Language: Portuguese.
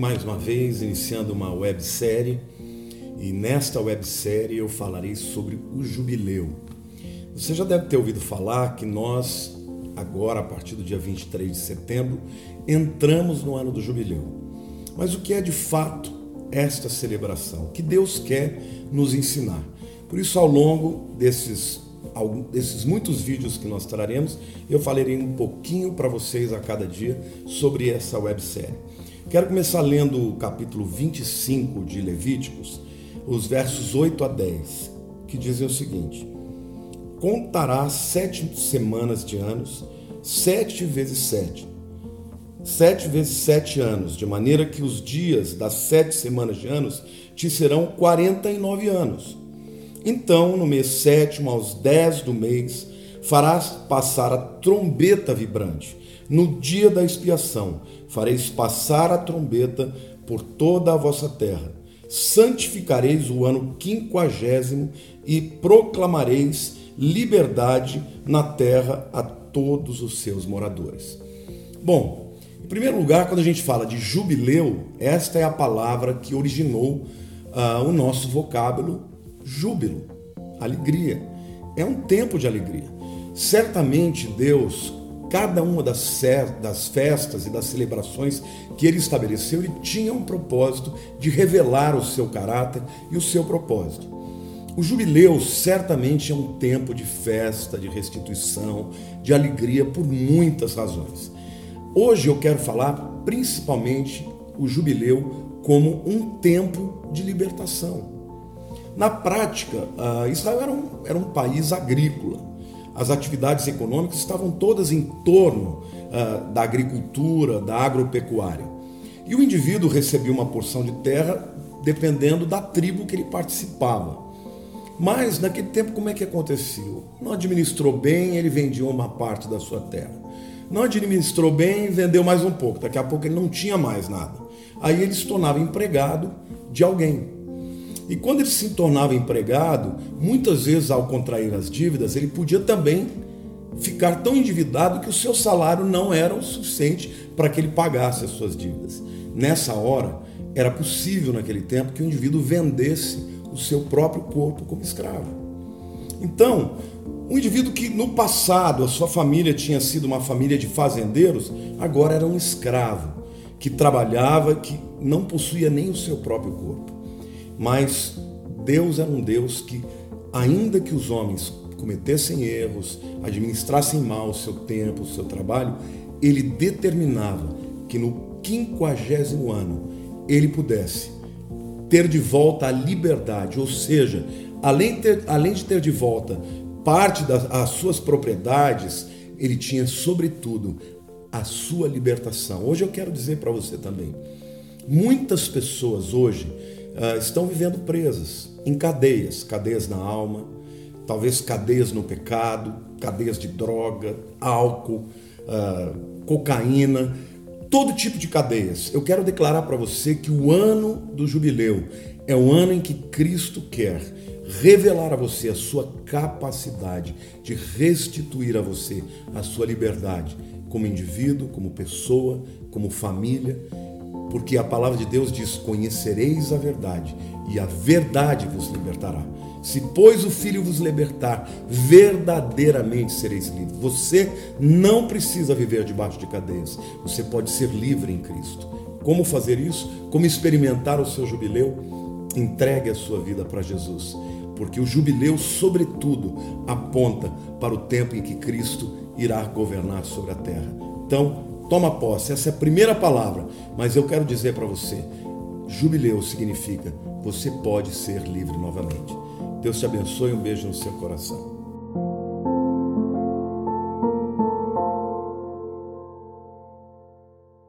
mais uma vez iniciando uma websérie e nesta websérie eu falarei sobre o jubileu. Você já deve ter ouvido falar que nós, agora a partir do dia 23 de setembro, entramos no ano do jubileu. Mas o que é de fato esta celebração? O que Deus quer nos ensinar? Por isso, ao longo desses, desses muitos vídeos que nós traremos, eu falarei um pouquinho para vocês a cada dia sobre essa websérie. Quero começar lendo o capítulo 25 de Levíticos, os versos 8 a 10, que dizem o seguinte: Contará sete semanas de anos, sete vezes sete. Sete vezes sete anos, de maneira que os dias das sete semanas de anos te serão quarenta e nove anos. Então, no mês sétimo, aos dez do mês, farás passar a trombeta vibrante. No dia da expiação, fareis passar a trombeta por toda a vossa terra. Santificareis o ano quinquagésimo e proclamareis liberdade na terra a todos os seus moradores. Bom, em primeiro lugar, quando a gente fala de jubileu, esta é a palavra que originou uh, o nosso vocábulo júbilo, alegria. É um tempo de alegria. Certamente Deus, cada uma das, festas e das celebrações que ele estabeleceu, ele tinha um propósito de revelar o seu caráter e o seu propósito. O jubileu certamente é um tempo de festa, de restituição, de alegria por muitas razões. Hoje eu quero falar principalmente o jubileu como um tempo de libertação. Na prática, Israel era um, era um país agrícola. As atividades econômicas estavam todas em torno da agricultura, da agropecuária. E o indivíduo recebia uma porção de terra dependendo da tribo que ele participava. Mas naquele tempo, como é que aconteceu? Não administrou bem, ele vendia uma parte da sua terra. Não administrou bem, vendeu mais um pouco. Daqui a pouco ele não tinha mais nada. Aí ele se tornava empregado de alguém. E quando ele se tornava empregado, muitas vezes ao contrair as dívidas, ele podia também ficar tão endividado que o seu salário não era o suficiente para que ele pagasse as suas dívidas. Nessa hora, era possível naquele tempo que o indivíduo vendesse o seu próprio corpo como escravo. Então, um indivíduo que no passado a sua família tinha sido uma família de fazendeiros, agora era um escravo que trabalhava, que não possuía nem o seu próprio corpo. Mas Deus era um Deus que, ainda que os homens cometessem erros, administrassem mal o seu tempo, o seu trabalho, ele determinava que no quinquagésimo ano ele pudesse ter de volta a liberdade, ou seja, além, ter, além de ter de volta parte das suas propriedades, ele tinha, sobretudo, a sua libertação. Hoje eu quero dizer para você também: muitas pessoas hoje uh, estão vivendo presas em cadeias, cadeias na alma, talvez cadeias no pecado, cadeias de droga, álcool, uh, cocaína, todo tipo de cadeias. Eu quero declarar para você que o ano do jubileu é o ano em que Cristo quer revelar a você a sua capacidade de restituir a você a sua liberdade como indivíduo, como pessoa, como família porque a palavra de Deus diz: Conhecereis a verdade, e a verdade vos libertará. Se, pois, o Filho vos libertar, verdadeiramente sereis livres. Você não precisa viver debaixo de cadeias, você pode ser livre em Cristo. Como fazer isso? Como experimentar o seu jubileu? Entregue a sua vida para Jesus, porque o jubileu, sobretudo, aponta para o tempo em que Cristo irá governar sobre a terra. Então, Toma posse, essa é a primeira palavra, mas eu quero dizer para você: jubileu significa você pode ser livre novamente. Deus te abençoe, um beijo no seu coração.